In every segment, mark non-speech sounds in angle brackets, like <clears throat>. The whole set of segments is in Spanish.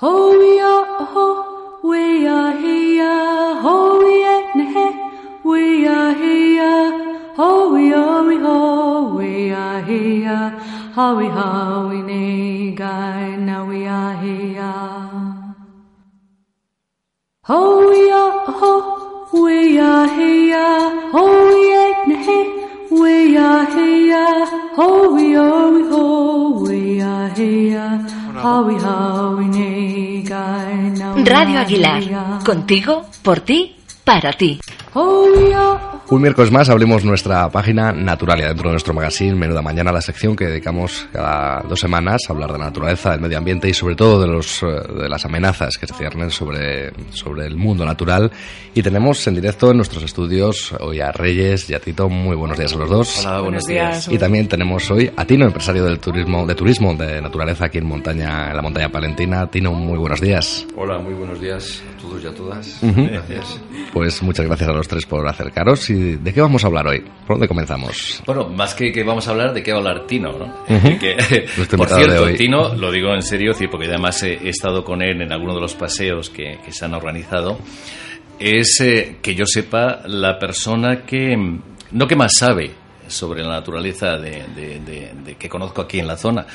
Ho ya ho, we ya he ho ye ne we ya he ho we ya we ho, we ya he ya, ha we ha we ne ga na we ya he. Ho ya ho, we ya he ho ye ne we ya he ho we ya we ho, we ya he. Radio Aguilar, contigo, por ti, para ti. Un miércoles más abrimos nuestra página Naturalia dentro de nuestro magazine Menuda Mañana, la sección que dedicamos cada dos semanas a hablar de la naturaleza, del medio ambiente y sobre todo de, los, eh, de las amenazas que se ciernen sobre, sobre el mundo natural. Y tenemos en directo en nuestros estudios hoy a Reyes y a Tito. Muy buenos días a los dos. Hola, buenos días. Y también tenemos hoy a Tino, empresario del turismo, de turismo de naturaleza aquí en montaña, en la montaña palentina. Tino, muy buenos días. Hola, muy buenos días a todos y a todas. Gracias. Pues muchas gracias a los tres por acercaros. ¿Y de qué vamos a hablar hoy? ¿Por dónde comenzamos? Bueno, más que que vamos a hablar, de qué va a hablar Tino, ¿no? que, Nuestro <laughs> por cierto. Tino, lo digo en serio, porque además he, he estado con él en alguno de los paseos que, que se han organizado, es eh, que yo sepa la persona que, no que más sabe sobre la naturaleza de, de- de- de que conozco aquí en la zona,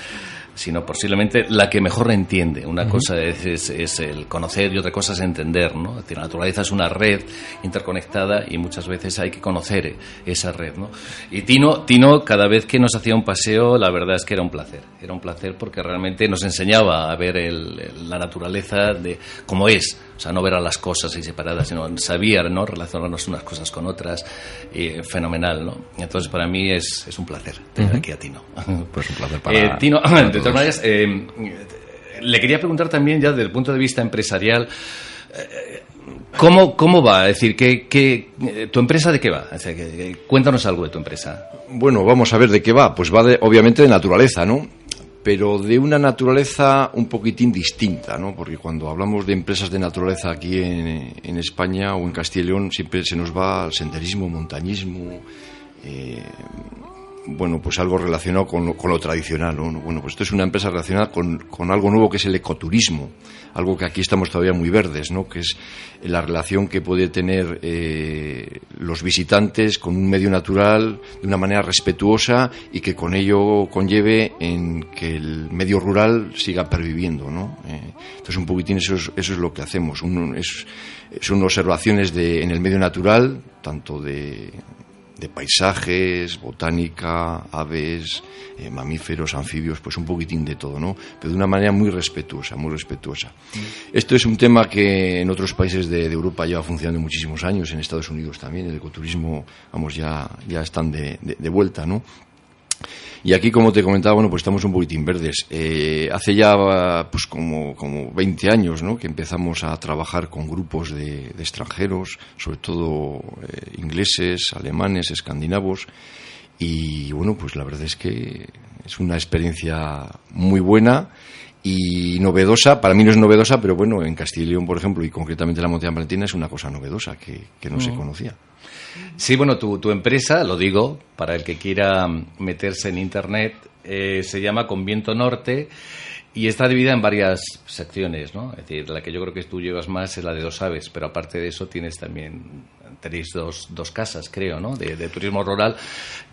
sino posiblemente la que mejor entiende. Una cosa es, es- es el conocer y otra cosa es entender, ¿no? Es decir, la naturaleza es una red interconectada y muchas veces hay que conocer esa red, ¿no? Y Tino, Tino, cada vez que nos hacía un paseo, la verdad es que era un placer. Era un placer porque realmente nos enseñaba a ver el- la naturaleza de cómo es. O sea, no ver a las cosas ahí separadas, sino sabía, ¿no? Relacionarnos unas cosas con otras. y fenomenal, ¿no? Entonces, para mí es, es un placer tener aquí a Tino. <laughs> Pues un placer para Eh, Tino, para de todas maneras, eh, le quería preguntar también ya desde el punto de vista empresarial, eh, ¿cómo, cómo va? Es decir, ¿qué, qué, eh, ¿tu empresa de qué va? O sea, que- que- cuéntanos algo de tu empresa. Bueno, vamos a ver de qué va. Pues va de, obviamente de naturaleza, ¿no? Pero de una naturaleza un poquitín distinta, ¿no? Porque cuando hablamos de empresas de naturaleza aquí en, España o en Castilla y León, siempre se nos va al senderismo, montañismo, eh, bueno, pues algo relacionado con lo, con lo tradicional, ¿no? Bueno, pues esto es una empresa relacionada con, con algo nuevo que es el ecoturismo, algo que aquí estamos todavía muy verdes, ¿no? Que es la relación que puede tener eh, los visitantes con un medio natural de una manera respetuosa y que con ello conlleve en que el medio rural siga perviviendo, ¿no? Eh, entonces un poquitín eso es, eso es lo que hacemos, es- son observaciones de, en el medio natural, tanto de, de paisajes, botánica, aves, eh, mamíferos, anfibios, pues un poquitín de todo, ¿no? Pero de una manera muy respetuosa, muy respetuosa. Esto es un tema que en otros países de, de Europa lleva funcionando muchísimos años, en Estados Unidos también, el ecoturismo, vamos, ya, ya están de, de- de vuelta, ¿no? Y aquí, como te comentaba, bueno, pues estamos un poquitín verdes. Eh, hace ya, pues como, como 20 años, ¿no? Que empezamos a trabajar con grupos de, de extranjeros, sobre todo eh, ingleses, alemanes, escandinavos. Y bueno, pues la verdad es que es una experiencia muy buena y novedosa. Para mí no es novedosa, pero bueno, en Castilla y León, por ejemplo, y concretamente en la Montaña Palentina, es una cosa novedosa que, que no se conocía. Sí, bueno, tu, tu empresa, lo digo, para el que quiera meterse en Internet, eh, se llama Conviento Norte y está dividida en varias secciones, ¿no? Es decir, la que yo creo que tú llevas más es la de dos aves, pero aparte de eso tienes también, tenéis dos, dos casas, creo, ¿no? De, de turismo rural,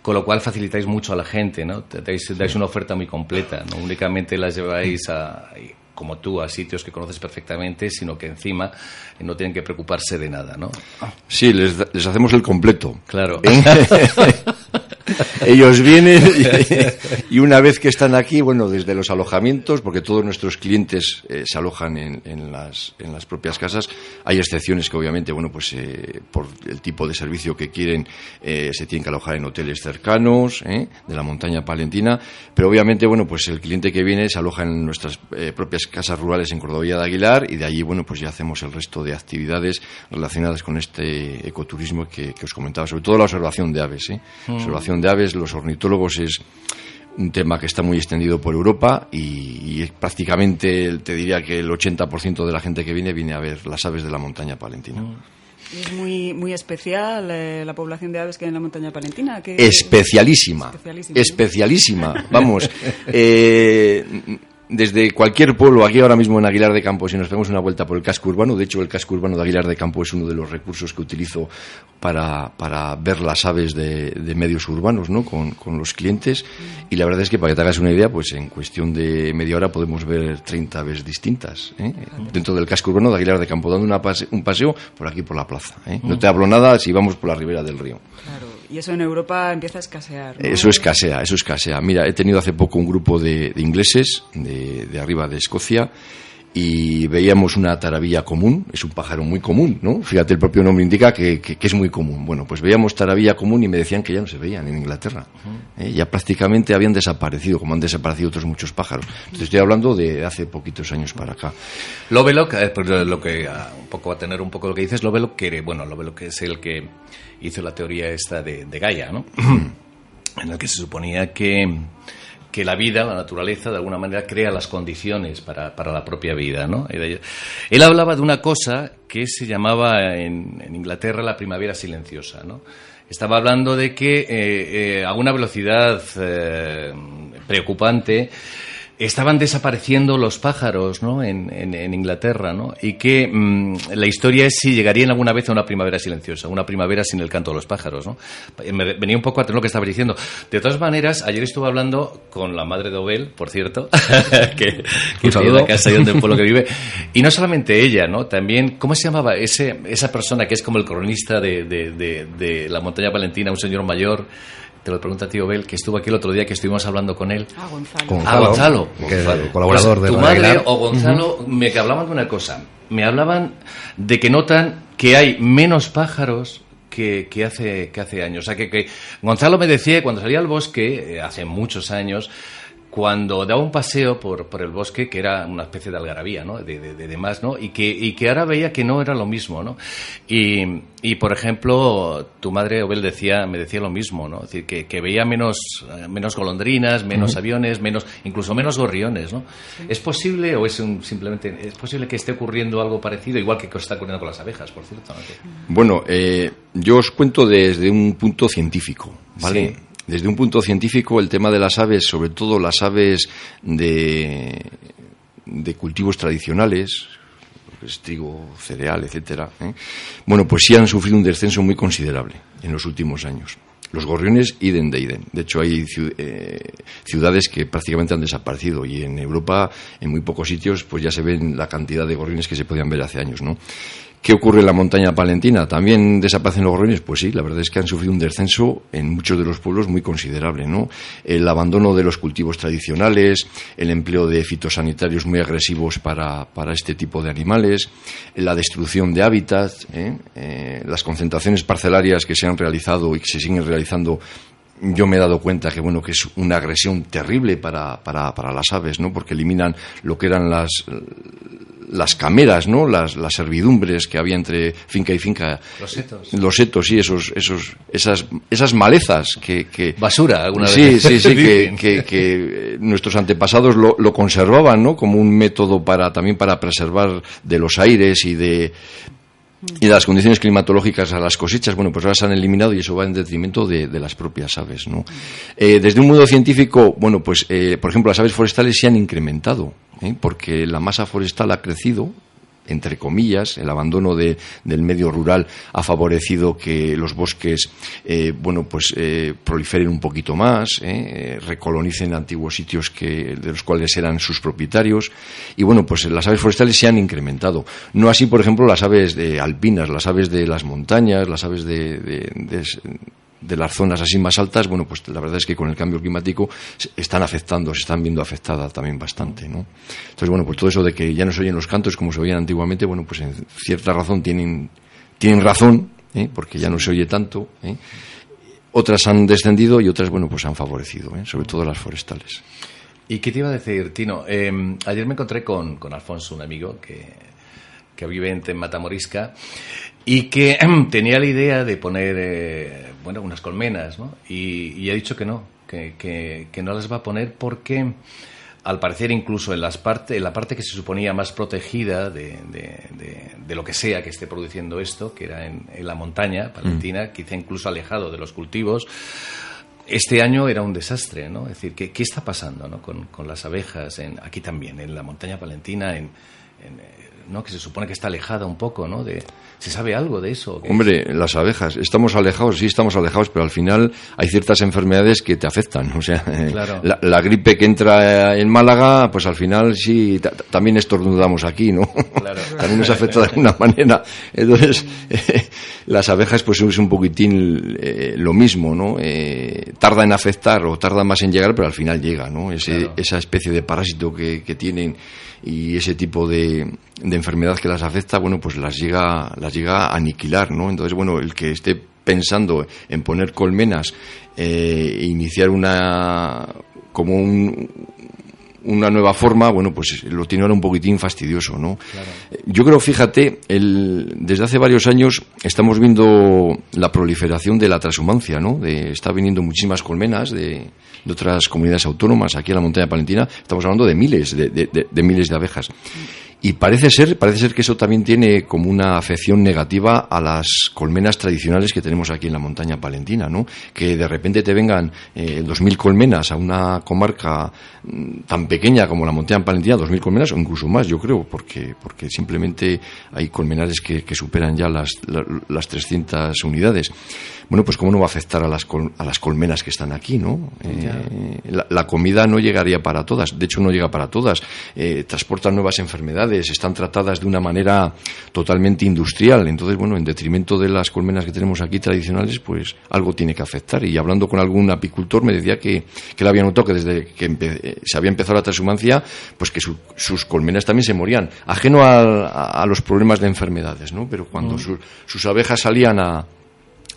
con lo cual facilitáis mucho a la gente, ¿no? Te- Dais, dais una oferta muy completa, no únicamente las lleváis a como tú a sitios que conoces perfectamente, sino que encima no tienen que preocuparse de nada, ¿no? Sí, les, les hacemos el completo. Claro. <laughs> Ellos vienen y, y una vez que están aquí, bueno, desde los alojamientos, porque todos nuestros clientes eh, se alojan en, en las, en las propias casas, hay excepciones que obviamente, bueno, pues eh, por el tipo de servicio que quieren, eh, se tienen que alojar en hoteles cercanos, ¿eh? de la montaña palentina, pero obviamente, bueno, pues el cliente que viene se aloja en nuestras propias casas rurales en Cordovilla de Aguilar y de allí, bueno, pues ya hacemos el resto de actividades relacionadas con este ecoturismo que, que os comentaba, sobre todo la observación de aves, ¿eh? Observación de aves, los ornitólogos es un tema que está muy extendido por Europa y, y prácticamente, te diría que el 80% de la gente que viene viene a ver las aves de la montaña palentina. Es muy, muy especial eh, la población de aves que hay en la montaña palentina. que- Especialísima, especialísima. Vamos, eh, desde cualquier pueblo, aquí ahora mismo en Aguilar de Campo, si nos pegamos una vuelta por el casco urbano, de hecho el casco urbano de Aguilar de Campo es uno de los recursos que utilizo para, para ver las aves de, medios urbanos ¿no? Con, con, los clientes y la verdad es que para que te hagas una idea, pues en cuestión de media hora podemos ver 30 aves distintas ¿eh? dentro del casco urbano de Aguilar de Campo, dando una un paseo por aquí por la plaza. ¿eh? No te hablo nada si vamos por la ribera del río. Claro. Y eso en Europa empieza a escasear. Eso escasea, eso escasea. Mira, he tenido hace poco un grupo de, ingleses de, arriba de Escocia y veíamos una taravilla común, es un pájaro muy común, ¿no? Fíjate, el propio nombre indica que, es muy común. Bueno, pues veíamos taravilla común y me decían que ya no se veían en Inglaterra. ¿eh? Ya prácticamente habían desaparecido, como han desaparecido otros muchos pájaros. Estoy hablando de hace poquitos años para acá. Lovelock, eh, lo que ah, un poco va a tener un poco lo que dices, Lovelock, que, bueno, Lovelock es el que hizo la teoría esta de, Gaia, ¿no? en el que se suponía que, que, la vida, la naturaleza, de alguna manera crea las condiciones para, para la propia vida, ¿no? Él hablaba de una cosa que se llamaba en, Inglaterra la primavera silenciosa, ¿no? Estaba hablando de que eh, eh, a una velocidad eh, preocupante estaban desapareciendo los pájaros ¿no? en, en, Inglaterra, ¿no? y que mm, la historia es si llegarían alguna vez a una primavera silenciosa, una primavera sin el canto de los pájaros. ¿no? Me venía un poco a tener lo que estaba diciendo. De todas maneras, ayer estuve hablando con la madre de Obel, por cierto, <laughs> que, que es la casa del pueblo que vive, y no solamente ella, ¿no? también, ¿cómo se llamaba ese, esa persona que es como el cronista de, de, de, de la montaña valentina, un señor mayor? Te lo pregunta tío Bel, que estuvo aquí el otro día que estuvimos hablando con él. Ah, Gonzalo. Gonzalo. Que colaborador pues de Tu madre o Gonzalo me hablaban de una cosa. Me hablaban de que notan que hay menos pájaros que, que, hace, que hace años. O sea, que, que Gonzalo me decía cuando salía al bosque, eh, hace muchos años, cuando daba un paseo por, por, el bosque, que era una especie de algarabía, ¿no? De, de, demás, ¿no? Y que, y que ahora veía que no era lo mismo, ¿no? Y, y por ejemplo, tu madre, Obel, decía, me decía lo mismo, ¿no? Es decir, que, que veía menos, menos golondrinas, menos aviones, menos, incluso menos gorriones, ¿no? ¿Es posible o es un, simplemente, es posible que esté ocurriendo algo parecido, igual que está ocurriendo con las abejas, por cierto? Bueno, eh, yo os cuento desde un punto científico, ¿vale? Desde un punto científico, el tema de las aves, sobre todo las aves de, cultivos tradicionales, pues, trigo, cereal, etcétera, ¿eh? bueno, pues sí han sufrido un descenso muy considerable en los últimos años. Los gorriones, iden de iden. De hecho, hay eh, ciudades que prácticamente han desaparecido y en Europa, en muy pocos sitios, pues ya se ven la cantidad de gorriones que se podían ver hace años, ¿no? ¿Qué ocurre en la montaña palentina? ¿También desaparecen los gorriones? Pues sí, la verdad es que han sufrido un descenso en muchos de los pueblos muy considerable, ¿no? El abandono de los cultivos tradicionales, el empleo de fitosanitarios muy agresivos para, este tipo de animales, la destrucción de hábitats, ¿eh? Eh, las concentraciones parcelarias que se han realizado y que se siguen realizando yo me he dado cuenta que bueno que es una agresión terrible para, para, para las aves, ¿no? Porque eliminan lo que eran las las cameras, ¿no? Las, las servidumbres que había entre finca y finca. Los setos. Los setos, sí, esos, esos, esas, esas malezas que, que Basura, alguna sí, vez. Sí, sí, <laughs> que, que, que, nuestros antepasados lo, lo conservaban, ¿no? Como un método para, también para preservar de los aires y de, y de las condiciones climatológicas a las cosechas, bueno, pues ahora se han eliminado y eso va en detrimento de, de las propias aves, ¿no? Eh, desde un modo científico, bueno, pues, eh, por ejemplo, las aves forestales se han incrementado, ¿eh? porque la masa forestal ha crecido entre comillas, el abandono de, del medio rural ha favorecido que los bosques, eh, bueno, pues eh, proliferen un poquito más, recolonicen antiguos sitios que, de los cuales eran sus propietarios, y bueno, pues las aves forestales se han incrementado. No así, por ejemplo, las aves de alpinas, las aves de las montañas, las aves de las zonas así más altas, bueno, pues la verdad es que con el cambio climático están afectando, se están viendo afectadas también bastante, ¿no? Entonces, bueno, pues todo eso de que ya no se oyen los cantos como se oían antiguamente, bueno, pues en cierta razón tienen, tienen razón, ¿eh? porque ya no se oye tanto, ¿eh? Otras han descendido y otras, bueno, pues han favorecido, ¿eh? sobre todo las forestales. ¿Y qué te iba a decir, Tino? Em, ayer me encontré con, con Alfonso, un amigo que, que vive en Matamorisca, y que <clears throat> tenía la idea de poner, eh, bueno, unas colmenas, ¿no? Y, ha dicho que no, que, que, no las va a poner porque, al parecer, incluso en, las parte, en la parte que se suponía más protegida de, de, lo que sea que esté produciendo esto, que era en, la montaña palentina, mm. quizá incluso alejado de los cultivos, este año era un desastre, ¿no? Es decir, ¿qué, qué está pasando ¿no? con, con, las abejas en, aquí también, en la montaña palentina, en, en ¿no? que se supone que está alejada un poco, ¿no? De, ¿Se sabe algo de eso? Hombre, las abejas, estamos alejados, sí estamos alejados, pero al final hay ciertas enfermedades que te afectan. <laughs> O sea, la, gripe que entra en Málaga, pues al final sí, también estornudamos aquí, ¿no? <laughs> también nos afecta de alguna manera. Entonces, <laughs> las abejas pues es un poquitín eh, lo mismo, ¿no? Eh, tarda en afectar o tarda más en llegar, pero al final llega, ¿no? Esa especie de parásito que, que tienen y ese tipo de, de, enfermedad que las afecta, bueno, pues las llega, las llega a aniquilar, ¿no? Entonces, bueno, el que esté pensando en poner colmenas eh, e iniciar una como un, una nueva forma, bueno, pues lo tiene ahora un poquitín fastidioso, ¿no? Yo creo, fíjate, el, desde hace varios años estamos viendo la proliferación de la transhumancia, ¿no? De, está viniendo muchísimas colmenas de, de, otras comunidades autónomas aquí en la montaña palentina. Estamos hablando de miles, de, de miles de abejas. Y parece ser, parece ser que eso también tiene como una afección negativa a las colmenas tradicionales que tenemos aquí en la montaña palentina, ¿no? Que de repente te vengan eh, dos mil colmenas a una comarca mm, tan pequeña como la montaña palentina, dos mil colmenas o incluso más, yo creo, porque, porque simplemente hay colmenares que, que superan ya las, las 300 unidades. Bueno, pues cómo no va a afectar a las, a las colmenas que están aquí, ¿no? Eh, la, comida no llegaría para todas, de hecho no llega para todas. Eh, transportan nuevas enfermedades, están tratadas de una manera totalmente industrial. Entonces, bueno, en detrimento de las colmenas que tenemos aquí tradicionales, pues algo tiene que afectar. Y hablando con algún apicultor me decía que, que le había notado que desde que eh, se había empezado la transhumancia, pues que sus colmenas también se morían, ajeno a, los problemas de enfermedades, ¿no? Pero cuando mm. sus abejas salían a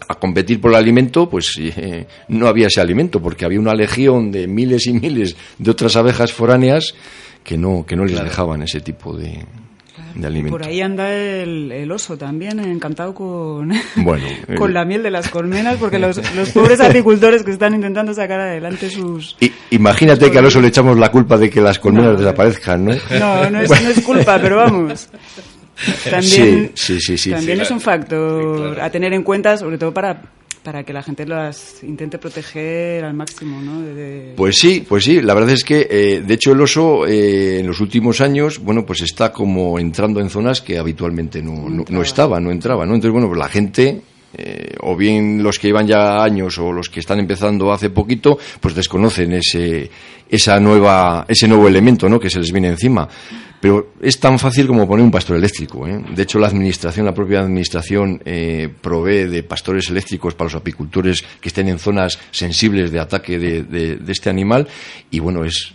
a competir por el alimento, pues eh, no había ese alimento, porque había una legión de miles y miles de otras abejas foráneas que no, que no les dejaban ese tipo de, de alimento. Por ahí anda el, oso también, encantado con, <laughs> bueno, <laughs> con eh, la miel de las colmenas, porque los, <laughs> los, pobres agricultores que están intentando sacar adelante sus... imagínate que al oso le echamos la culpa de que las colmenas desaparezcan, ¿no? No, no es, no es culpa, pero vamos. También, sí, sí, sí, también es un factor a tener en cuenta, sobre todo para para que la gente las intente proteger al máximo, ¿no? Pues sí, pues sí. La verdad es que, eh, de hecho, el oso eh, en los últimos años, bueno, pues está como entrando en zonas que habitualmente no, no, estaba, no entraba, ¿no? Entonces, bueno, pues la gente eh, o bien los que llevan ya años o los que están empezando hace poquito, pues desconocen ese, esa nueva, ese nuevo elemento ¿no? que se les viene encima. Pero es tan fácil como poner un pastor eléctrico. ¿eh? De hecho, la administración, la propia administración, eh, provee de pastores eléctricos para los apicultores que estén en zonas sensibles de ataque de, este animal. Y bueno, es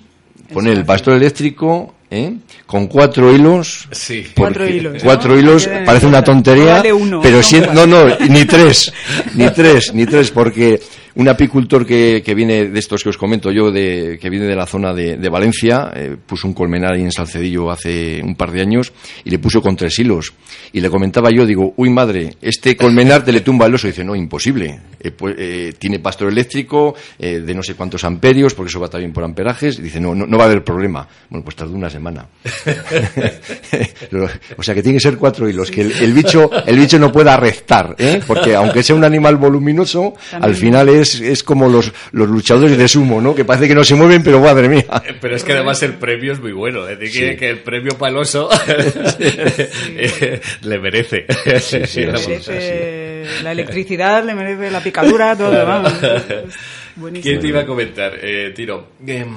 poner el pastor eléctrico ¿eh? con cuatro hilos. Sí. Cuatro hilos. Cuatro hilos, parece una tontería. pero si, no, no, ni tres, <laughs> ni tres, ni tres, porque un apicultor que, que, viene de estos que os comento yo, de, que viene de la zona de, de Valencia, eh, puso un colmenar ahí en Salcedillo hace un par de años y le puso con tres hilos. Y le comentaba yo, digo, uy madre, este colmenar te le tumba el oso. Y dice, no, imposible. Eh, pues, eh, tiene pastor eléctrico de no sé cuántos amperios, porque eso va también por amperajes. Y dice, no, no, no va a haber problema. Bueno, pues tardó una semana. <laughs> o sea que tiene que ser cuatro hilos, que el, bicho, el bicho no pueda restar, porque aunque sea un animal voluminoso, al final es es, como los, los luchadores de sumo, ¿no? Que parece que no se mueven, pero madre mía. Eh, pero es que además el premio es muy bueno. Es decir, que, el premio paloso <laughs> <laughs> le merece. <laughs> la electricidad, le merece la picadura, todo, vamos. ¿Quién te iba a comentar, eh, Tiro? Em,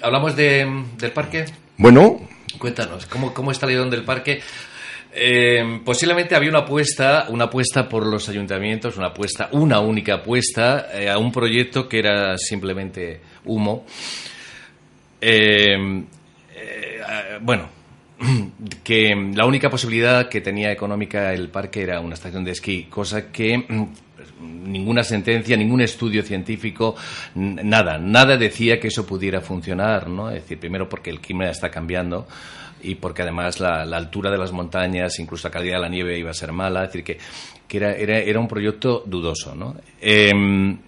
¿Hablamos de, del parque? Bueno. Cuéntanos, ¿cómo, cómo está el del parque? Eh, posiblemente había una apuesta, una apuesta por los ayuntamientos, una apuesta, una única apuesta eh, a un proyecto que era simplemente humo. Eh, bueno, <clears throat> que la única posibilidad que tenía económica el parque era una estación de esquí, cosa que mm, ninguna sentencia, ningún estudio científico, nada, nada decía que eso pudiera funcionar, ¿no? Es decir, primero porque el clima está cambiando y porque además la, altura de las montañas, incluso la calidad de la nieve iba a ser mala, es decir, que, que era, era, era, un proyecto dudoso, ¿no? Em,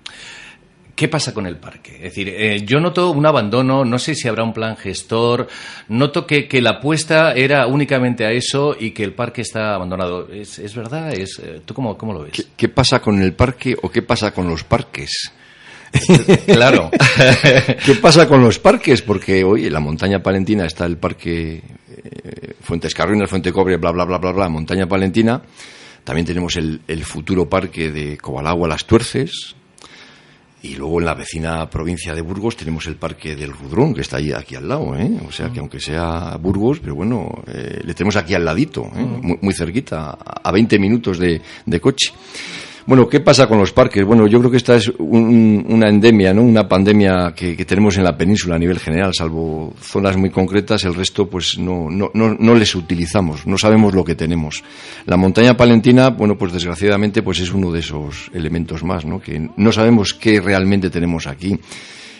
¿Qué pasa con el parque? Es decir, eh, yo noto un abandono, no sé si habrá un plan gestor, noto que, que, la apuesta era únicamente a eso y que el parque está abandonado. ¿Es, es verdad? ¿Es, eh, ¿Tú cómo, cómo lo ves? ¿Qué, ¿Qué, pasa con el parque o qué pasa con los parques? Claro. <laughs> ¿Qué pasa con los parques? Porque hoy en la montaña palentina está el parque eh, Fuentes Carrinas, Fuente Cobre, bla, bla, bla, bla, bla, montaña palentina. También tenemos el, el futuro parque de Cobalagua Las Tuerces, y luego en la vecina provincia de Burgos tenemos el Parque del Rudrón, que está ahí aquí al lado, ¿eh? O sea que aunque sea Burgos, pero bueno, eh, le tenemos aquí al ladito, ¿eh? muy, muy, cerquita, a 20 minutos de, de coche. Bueno, ¿qué pasa con los parques? Bueno, yo creo que esta es una endemia, ¿no? Una pandemia que, tenemos en la península a nivel general, salvo zonas muy concretas, el resto pues no, no, no, no, les utilizamos, no sabemos lo que tenemos. La montaña palentina, bueno, pues desgraciadamente pues es uno de esos elementos más, ¿no? Que no sabemos qué realmente tenemos aquí.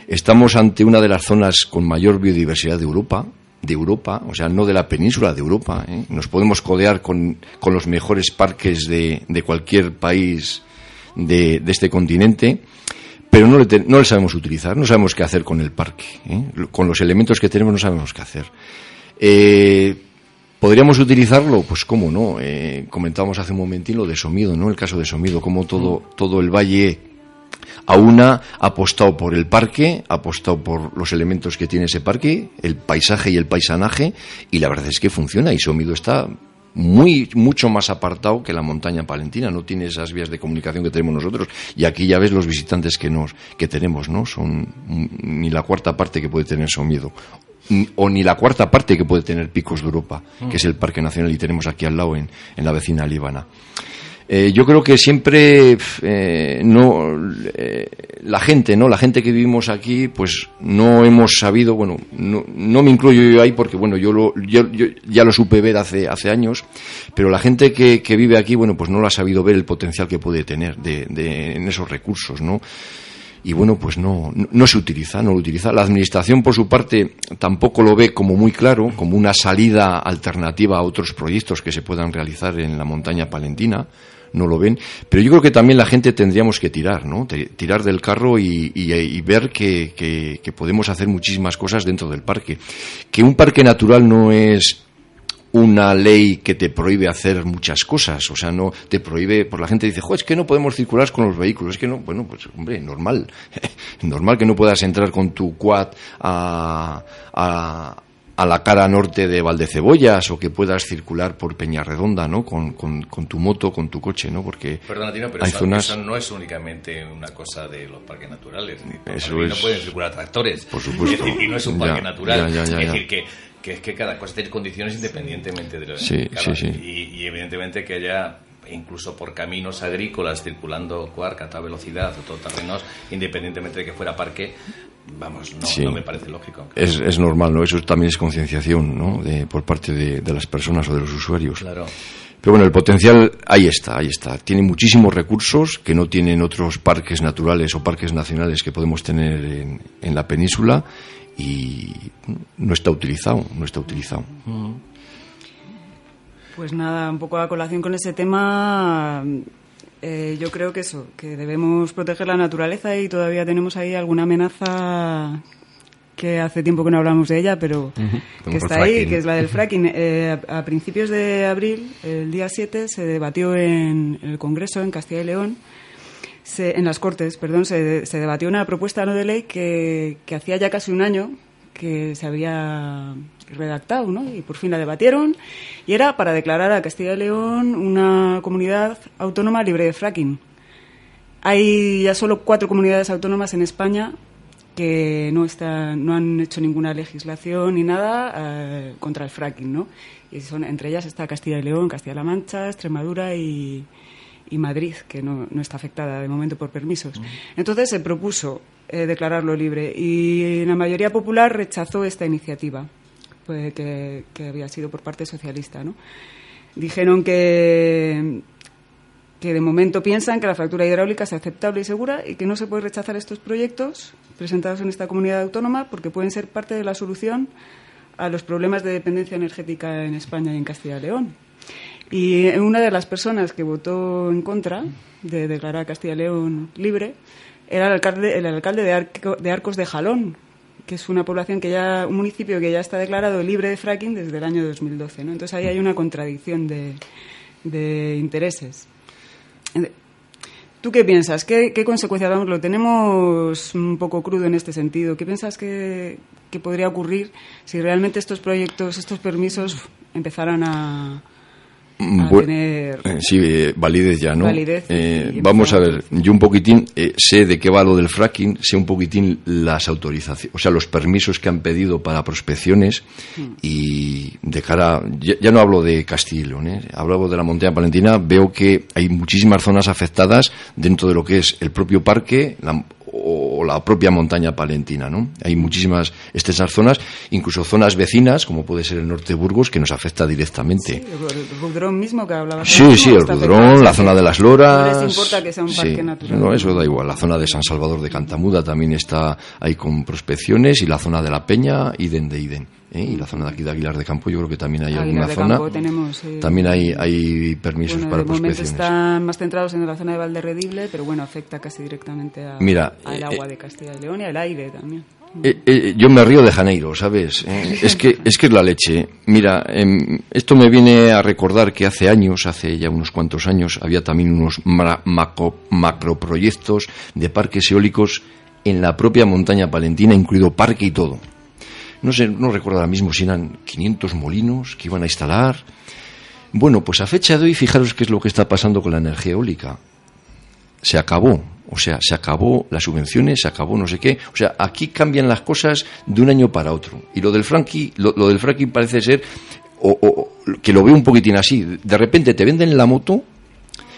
Estamos ante una de las zonas con mayor biodiversidad de Europa, de Europa, o sea, no de la península de Europa. ¿eh? Nos podemos codear con, los mejores parques de, de cualquier país de, este continente, pero no le, no le, sabemos utilizar, no sabemos qué hacer con el parque. ¿eh? Con los elementos que tenemos no sabemos qué hacer. Eh, ¿Podríamos utilizarlo? Pues cómo no. comentábamos hace un momentín lo de Somido, ¿no? El caso de Somido, cómo todo, todo el valle a una ha apostado por el parque, ha apostado por los elementos que tiene ese parque, el paisaje y el paisanaje, y la verdad es que funciona y Somido está muy mucho más apartado que la montaña palentina no tiene esas vías de comunicación que tenemos nosotros y aquí ya ves los visitantes que nos que tenemos no son ni la cuarta parte que puede tener Somido o ni la cuarta parte que puede tener Picos de Europa que es el parque nacional y tenemos aquí al lado en, en la vecina Líbana eh, yo creo que siempre eh, no eh, la gente no la gente que vivimos aquí pues no hemos sabido bueno no, no me incluyo yo ahí porque bueno yo, lo, yo, ya lo supe ver hace hace años pero la gente que, que, vive aquí bueno pues no lo ha sabido ver el potencial que puede tener de, de en esos recursos no y bueno, pues no, no, se utiliza, no lo utiliza. La administración, por su parte, tampoco lo ve como muy claro, como una salida alternativa a otros proyectos que se puedan realizar en la montaña palentina no lo ven. Pero yo creo que también la gente tendríamos que tirar, ¿no? Tirar del carro y, ver que, que, podemos hacer muchísimas cosas dentro del parque. Que un parque natural no es una ley que te prohíbe hacer muchas cosas, o sea, no te prohíbe, por la gente dice, jo, es que no podemos circular con los vehículos, es que no, bueno, pues hombre, normal, <laughs> normal que no puedas entrar con tu quad a, a la cara norte de Valdecebollas o que puedas circular por Peñarredonda, ¿no? Con, con, tu moto, con tu coche, ¿no? Porque Perdona, Tino, pero eso, no es únicamente una cosa de los parques naturales. Eso es... No pueden circular tractores. Por supuesto. y no es un parque natural. es decir, que, que, es que cada cosa tiene condiciones independientemente de lo sí, sí, sí. Y, y evidentemente que haya incluso por caminos agrícolas circulando cuarca a toda velocidad o todoterrenos, independientemente de que fuera parque, vamos, no, me parece lógico. Es, es, normal, ¿no? Eso también es concienciación, ¿no? De, por parte de, de, las personas o de los usuarios. Claro. Pero bueno, el potencial ahí está, ahí está. Tiene muchísimos recursos que no tienen otros parques naturales o parques nacionales que podemos tener en, en la península y no está utilizado, no está utilizado. Pues nada, un poco a colación con ese tema, eh, yo creo que eso, que debemos proteger la naturaleza y todavía tenemos ahí alguna amenaza que hace tiempo que no hablamos de ella, pero que está ahí, que es la del fracking. <laughs> Eh, a, principios de abril, el día 7, se debatió en, el Congreso, en Castilla y León, en las Cortes, perdón, se, se, debatió una propuesta no de ley que, que hacía ya casi un año que se había redactado, ¿no? Y por fin la debatieron y era para declarar a Castilla y León una comunidad autónoma libre de fracking. Hay ya solo cuatro comunidades autónomas en España que no están, no han hecho ninguna legislación ni nada eh, contra el fracking, ¿no? Y son entre ellas está Castilla y León, Castilla-La Mancha, Extremadura y, y Madrid, que no, no, está afectada de momento por permisos. Entonces se propuso eh, declararlo libre y la mayoría popular rechazó esta iniciativa pues, que, había sido por parte socialista. ¿no? Dijeron que, que de momento piensan que la fractura hidráulica es aceptable y segura y que no se puede rechazar estos proyectos presentados en esta comunidad autónoma porque pueden ser parte de la solución a los problemas de dependencia energética en España y en Castilla y León. Y una de las personas que votó en contra de declarar Castilla y León libre era el alcalde, el alcalde de, de Arcos de Jalón, que es una población que ya, un municipio que ya está declarado libre de fracking desde el año 2012. ¿no? Entonces ahí hay una contradicción de, de intereses. ¿Tú qué piensas? ¿Qué, qué consecuencias? Vamos, lo tenemos un poco crudo en este sentido. ¿Qué piensas que, que podría ocurrir si realmente estos proyectos, estos permisos empezaran a, a tener eh, sí, eh, validez ya, ¿no? Validez Eh, vamos a ver, yo un poquitín eh, sé de qué va lo del fracking, sé un poquitín las autorizaciones, o sea, los permisos que han pedido para prospecciones y de cara, ya, ya no hablo de Castilla ¿eh? hablo de la montaña palentina, veo que hay muchísimas zonas afectadas dentro de lo que es el propio parque la- o la propia montaña palentina, ¿no? Hay muchísimas extensas zonas, incluso zonas vecinas, como puede ser el norte de Burgos, que nos afecta directamente. el, el Rudrón mismo que hablabas. Sí, sí, el afectado, la sí, zona de las Loras. No les importa que sea un parque sí, natural. No, eso da igual. La zona de San Salvador de Cantamuda también está ahí con prospecciones y la zona de la Peña, Iden de Iden. ¿Eh? Y la zona de aquí de Aguilar de Campo, yo creo que también hay Aguilar alguna de zona. Campo tenemos, eh, También hay, hay permisos Bueno, para de prospecciones. están más centrados en la zona de Valderredible, pero bueno, afecta casi directamente a, Mira, al eh, agua de Castilla y León y al aire también. Eh, eh, yo me río de Janeiro, ¿sabes? Eh, <laughs> es, que, es que es la leche. Mira, em, esto me viene a recordar que hace años, hace ya unos cuantos años, había también unos ma- maco- macroproyectos de parques eólicos en la propia montaña palentina, incluido parque y todo. No sé, no recuerdo ahora mismo si eran 500 molinos que iban a instalar. Bueno, pues a fecha de hoy, fijaros qué es lo que está pasando con la energía eólica se acabó. O sea, se acabó las subvenciones, se acabó no sé qué. O sea, aquí cambian las cosas de un año para otro. Y lo del fracking, lo, del fracking parece ser, o, o- que lo veo un poquitín así. De repente te venden la moto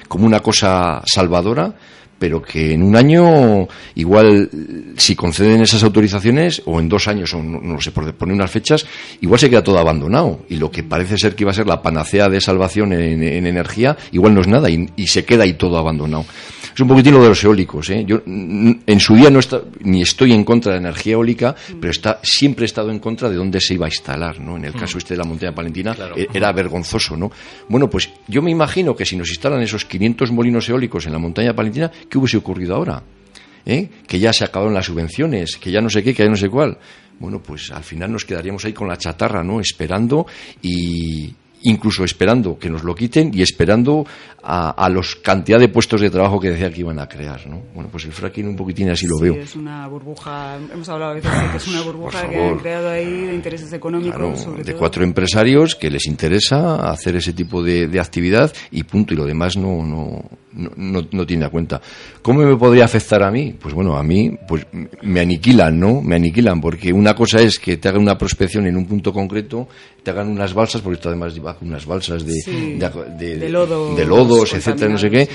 como una cosa salvadora, pero que en un año, igual, si conceden esas autorizaciones, o en dos años, o no, no sé, por poner unas fechas, igual se queda todo abandonado. Y lo que parece ser que iba a ser la panacea de salvación en, en energía, igual no es nada, y, y se queda ahí todo abandonado. Es un poquitín lo de los eólicos. ¿eh? Yo mm, en su día no está, ni estoy en contra de la energía eólica, pero está, siempre he estado en contra de dónde se iba a instalar. ¿no? En el caso este de la montaña palentina Claro. eh, era vergonzoso. ¿no? Bueno, pues yo me imagino que si nos instalan esos 500 molinos eólicos en la montaña palentina, ¿qué hubiese ocurrido ahora? ¿Eh? Que ya se acabaron las subvenciones, que ya no sé qué, que ya no sé cuál. Bueno, pues al final nos quedaríamos ahí con la chatarra, ¿no? Esperando y incluso esperando que nos lo quiten y esperando a, a los cantidad de puestos de trabajo que decía que iban a crear, ¿no? Bueno, pues el fracking un poquitín así lo Sí, veo. es una burbuja, hemos hablado a veces de que es una burbuja que han creado ahí de intereses económicos. Claro, sobre de todo. cuatro empresarios que les interesa hacer ese tipo de, de actividad y punto, y lo demás no, no, no, no, no tiene a cuenta. ¿Cómo me podría afectar a mí? Pues bueno, a mí pues me aniquilan, ¿no? Me aniquilan, porque una cosa es que te hagan una prospección en un punto concreto, te hagan unas balsas, porque esto además lleva unas balsas de, Sí, de, de- de lodos de lodos, etcétera, no sé qué.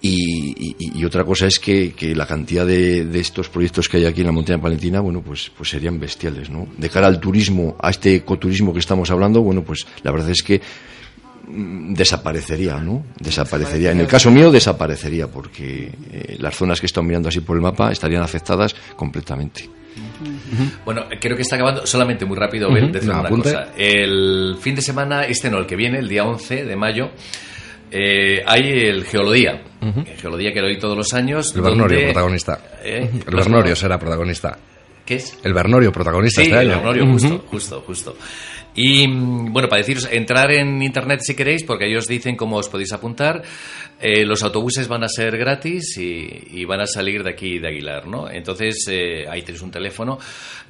Y, y- y otra cosa es que, que la cantidad de, de estos proyectos que hay aquí en la montaña palentina, bueno, pues, pues serían bestiales, ¿no? De cara al turismo, a este ecoturismo que estamos hablando, bueno, pues la verdad es que desaparecería, ¿no? Desaparecería. En el caso mío, desaparecería, porque eh, las zonas que están mirando así por el mapa estarían afectadas completamente. Bueno, creo que está acabando solamente muy rápido, Abel, Ujú, decir no, una apunte. cosa. El fin de semana, este no, el que viene, el día 11 de mayo, eh, hay el Geolodía. El Geolodía que lo hay todos los años. El Bernorio, donde- protagonista. ¿Eh? El Bernorio será protagonista. ¿Qué es? El Bernorio, protagonista Sí, este el año. Bernorio, Ujú. justo, justo, justo. Y mm, bueno, para deciros, entrar en internet si queréis, porque ellos dicen cómo os podéis apuntar. Eh, los autobuses van a ser gratis y, y van a salir de aquí de Aguilar, ¿no? Entonces, eh, ahí tenéis un teléfono.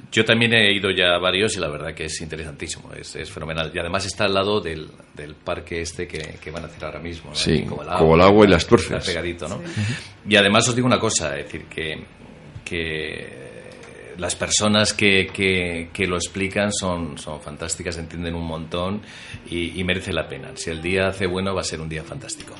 Yo también he ido ya a varios y la verdad que es interesantísimo, es, es fenomenal. Y además está al lado del, del parque este que, que van a hacer ahora mismo, ¿no? Sí, Aquí como el agua y las está tuerces. pegadito, ¿no? Y además os digo una cosa, es decir, que, que las personas que, que, que lo explican son, son fantásticas, entienden un montón y, y merece la pena. Si el día hace bueno, va a ser un día fantástico.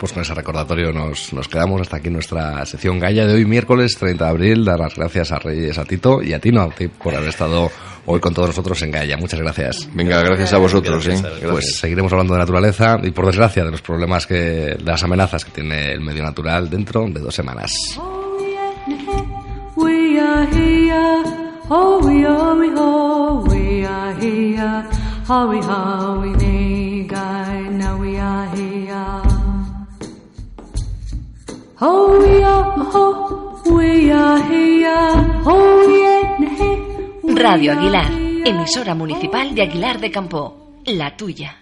Pues con ese recordatorio nos, nos quedamos hasta aquí nuestra sección Gaya de hoy, miércoles 30 de abril. Dar las gracias a Reyes, a Tito y a Tino, a ti por haber estado hoy con todos nosotros en Gaya. Muchas gracias. Venga, gracias a vosotros, ¿eh? Gracias, Gracias. Pues seguiremos hablando de naturaleza y por desgracia de los problemas que, de las amenazas que tiene el medio natural dentro de dos semanas. Here, oh we are we ho, we are here, how we how we nay guy, now we are here. Oh we are ho, we are here, oh yeah, Radio Aguilar, emisora municipal de Aguilar de Campo, la tuya.